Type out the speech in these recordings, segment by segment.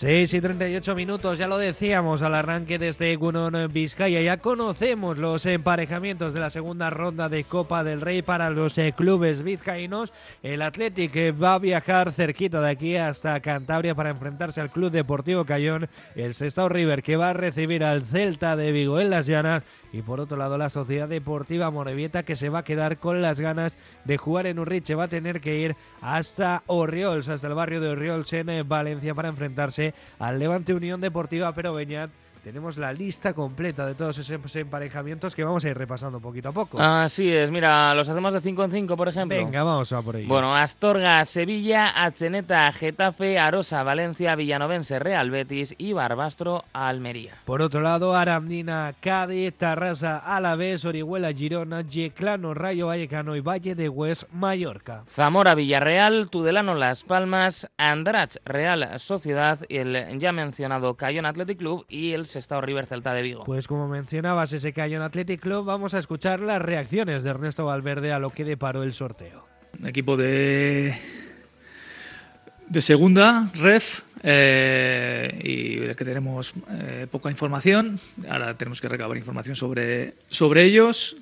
6 y 38 minutos, ya lo decíamos al arranque de este Gunon Vizcaya. Ya conocemos los emparejamientos de la segunda ronda de Copa del Rey para los eh, clubes vizcaínos. El Athletic eh, va a viajar cerquita de aquí hasta Cantabria para enfrentarse al Club Deportivo Cayón. El Sestao River que va a recibir al Celta de Vigo en las Llanas y por otro lado la Sociedad Deportiva Morevieta que se va a quedar con las ganas de jugar en Urriche, va a tener que ir hasta Orriols, hasta el barrio de Orriols en eh, Valencia para enfrentarse al Levante Unión Deportiva Pero Beñat tenemos la lista completa de todos esos emparejamientos que vamos a ir repasando poquito a poco. Así es, mira, los hacemos de 5 en 5, por ejemplo. Venga, vamos a por ello. Bueno, Astorga, Sevilla, Acheneta, Getafe, Arosa, Valencia, Villanovense, Real Betis y Barbastro, Almería. Por otro lado, Arandina, Cádiz, Tarrasa, Alavés, Orihuela, Girona, Yeclano, Rayo Vallecano y Valle de Hues, Mallorca. Zamora, Villarreal, Tudelano, Las Palmas, Andrach, Real Sociedad, el ya mencionado Cayón Athletic Club y el Estado River Celta de Vigo. Pues como mencionabas ese Cayón Athletic Club, vamos a escuchar las reacciones de Ernesto Valverde a lo que deparó el sorteo. Un equipo de de segunda, ref, eh, y de que tenemos eh, poca información. Ahora tenemos que recabar información sobre, sobre ellos.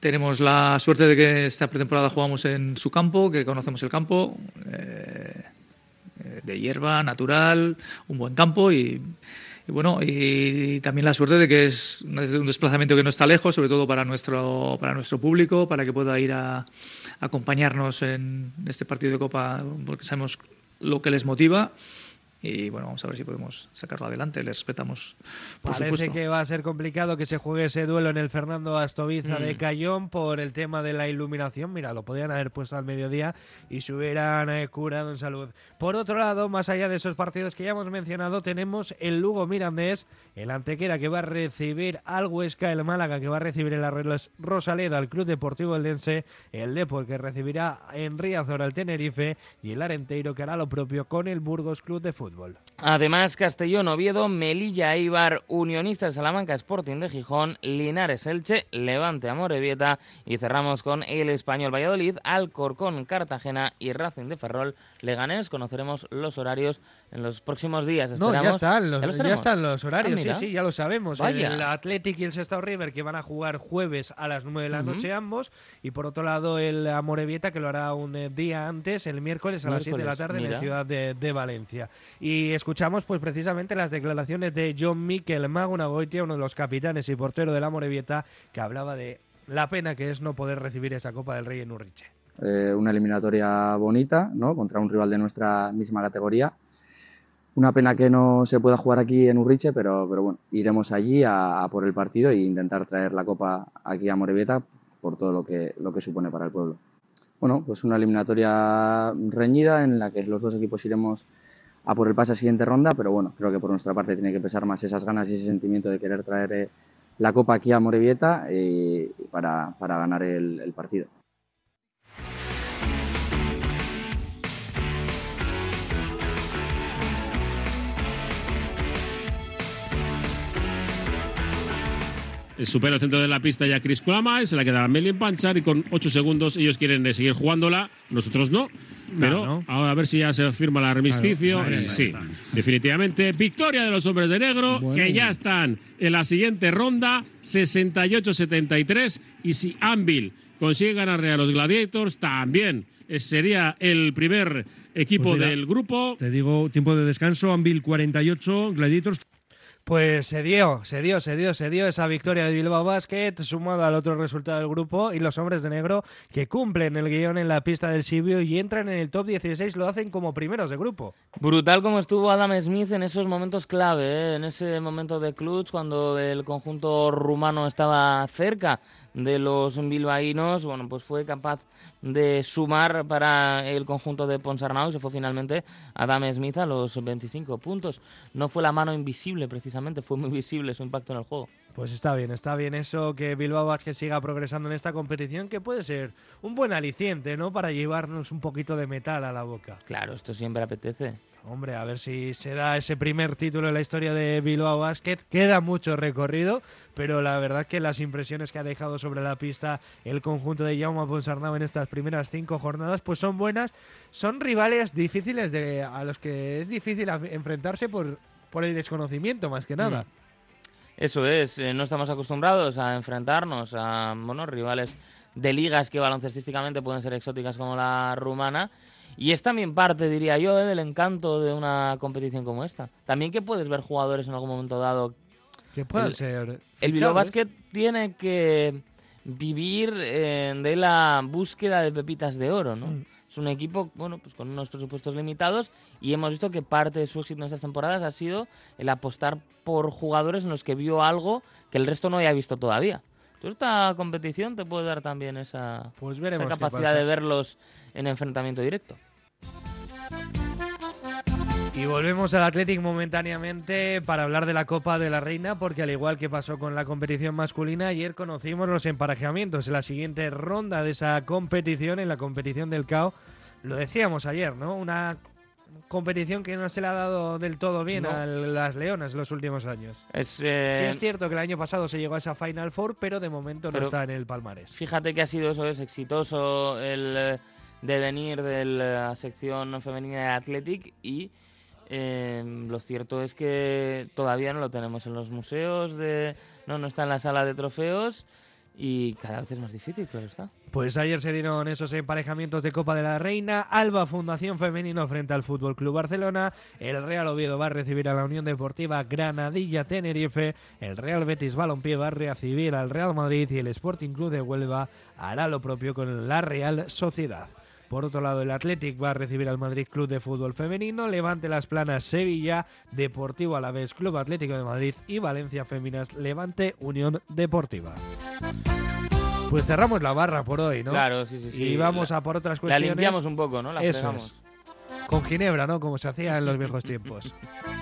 Tenemos la suerte de que esta pretemporada jugamos en su campo, que conocemos el campo, eh, de hierba, natural, un buen campo y bueno, y también la suerte de que es un desplazamiento que no está lejos, sobre todo para nuestro, para nuestro público, para que pueda ir a, a acompañarnos en este partido de Copa, porque sabemos lo que les motiva y bueno, vamos a ver si podemos sacarlo adelante. Le respetamos, por Parece que va a ser complicado que se juegue ese duelo en el Fernando Astoviza de mm. Cayón por el tema de la iluminación. Mira, lo podían haber puesto al mediodía y se hubieran eh, curado en salud. Por otro lado, más allá de esos partidos que ya hemos mencionado, tenemos el Lugo Mirandés, el Antequera que va a recibir al Huesca, el Málaga que va a recibir el Rosaleda, al Club Deportivo Eldense, el Depor que recibirá en Riazor al Tenerife y el Arenteiro que hará lo propio con el Burgos Club de Fútbol. Además, Castellón, Oviedo, Melilla, Eibar, Unionista Salamanca, Sporting de Gijón, Linares, Elche, Levante, Amorebieta y cerramos con el Español Valladolid, Alcorcón, Cartagena y Racing de Ferrol, Leganés. Conoceremos los horarios en los próximos días. No, ya están, los, ¿Ya, están los horarios, ah, sí, sí, ya lo sabemos. El Athletic y el Sestao River que van a jugar jueves a las 9 de la noche ambos y por otro lado el Amorebieta que lo hará un eh, día antes, el miércoles a las 7 de la tarde en la ciudad de Valencia. Y escuchamos pues precisamente las declaraciones de John Mikel Magunagoitia, uno de los capitanes y portero de la Morevieta, que hablaba de la pena que es no poder recibir esa Copa del Rey en Urriche. Eh, una eliminatoria bonita, ¿no? Contra un rival de nuestra misma categoría. Una pena que no se pueda jugar aquí en Urriche, pero, pero bueno, iremos allí a, por el partido e intentar traer la Copa aquí a Morevieta por todo lo que, lo que supone para el pueblo. Bueno, pues una eliminatoria reñida en la que los dos equipos iremos a por el pase a siguiente ronda, pero bueno, creo que por nuestra parte tiene que pesar más esas ganas y ese sentimiento de querer traer eh, la copa aquí a Morevieta eh, para, para, ganar el partido. Supera el centro de la pista ya Chris y se la queda Melvin Panchar y con 8 segundos ellos quieren seguir jugándola, nosotros no. Pero a ver si ya se firma el armisticio. sí, definitivamente. Victoria de los hombres de negro, que ya están en la siguiente ronda, 68-73. Y si Anvil consigue ganarle a los Gladiators, también sería el primer equipo pues del grupo. Te digo, tiempo de descanso, Anvil 48, Gladiators pues se dio, se dio, se dio, se dio esa victoria de Bilbao Basket, sumado al otro resultado del grupo, y los hombres de negro que cumplen el guion en la pista del Sibio y entran en el top 16, lo hacen como primeros de grupo. Brutal como estuvo Adam Smith en esos momentos clave, ¿eh? en ese momento de clutch, cuando el conjunto rumano estaba cerca de los bilbaínos, bueno, pues fue capaz de sumar para el conjunto de Ponsarnau y se fue finalmente Adam Smith a los 25 puntos. No fue la mano invisible precisamente, fue muy visible su impacto en el juego. Pues está bien, está bien eso que Bilbao Vázquez siga progresando en esta competición, que puede ser un buen aliciente, ¿no? Para llevarnos un poquito de metal a la boca. Claro, esto siempre apetece. Hombre, a ver si se da ese primer título en la historia de Bilbao Basket. Queda mucho recorrido, pero la verdad que las impresiones que ha dejado sobre la pista el conjunto de Jaume Ponsarnau en estas primeras cinco jornadas, pues son buenas. Son rivales difíciles de, a los que es difícil enfrentarse por, por el desconocimiento, más que nada. Mm. Eso es, eh, no estamos acostumbrados a enfrentarnos a bueno, rivales de ligas que baloncestísticamente pueden ser exóticas como la rumana. Y es también parte, diría yo, eh, del encanto de una competición como esta. También que puedes ver jugadores en algún momento dado. Que puedan ser. El Bilbao Basket tiene que vivir eh, de la búsqueda de pepitas de oro, ¿no? Mm. Es un equipo, bueno, pues con unos presupuestos limitados y hemos visto que parte de su éxito en estas temporadas ha sido el apostar por jugadores en los que vio algo que el resto no haya visto todavía. Entonces esta competición te puede dar también esa, pues capacidad de verlos en enfrentamiento directo. Y volvemos al Athletic momentáneamente para hablar de la Copa de la Reina, porque al igual que pasó con la competición masculina, ayer conocimos los emparejamientos en la siguiente ronda de esa competición, en la competición del CAO. Lo decíamos ayer, ¿no? Una competición que no se le ha dado del todo bien a las Leonas en los últimos años. Es, eh, Sí es cierto que el año pasado se llegó a esa Final Four, pero de momento no está en el palmarés. Fíjate que ha sido eso, es exitoso el eh, devenir de la sección femenina de Athletic y eh, lo cierto es que todavía no lo tenemos en los museos, de, no, está en la sala de trofeos y cada vez es más difícil, pero está. Pues ayer se dieron esos emparejamientos de Copa de la Reina. Alba Fundación Femenino frente al Fútbol Club Barcelona. El Real Oviedo va a recibir a la Unión Deportiva Granadilla Tenerife. El Real Betis Balompié va a recibir al Real Madrid y el Sporting Club de Huelva hará lo propio con la Real Sociedad. Por otro lado, el Athletic va a recibir al Madrid Club de Fútbol Femenino, Levante Las Planas Sevilla, Deportivo Alavés Club Atlético de Madrid y Valencia Féminas Levante Unión Deportiva. Pues cerramos la barra por hoy, ¿no? Claro, sí, sí. Y vamos a por otras cuestiones. La limpiamos un poco, ¿no? La Eso Con ginebra, ¿no? Como se hacía en los viejos tiempos.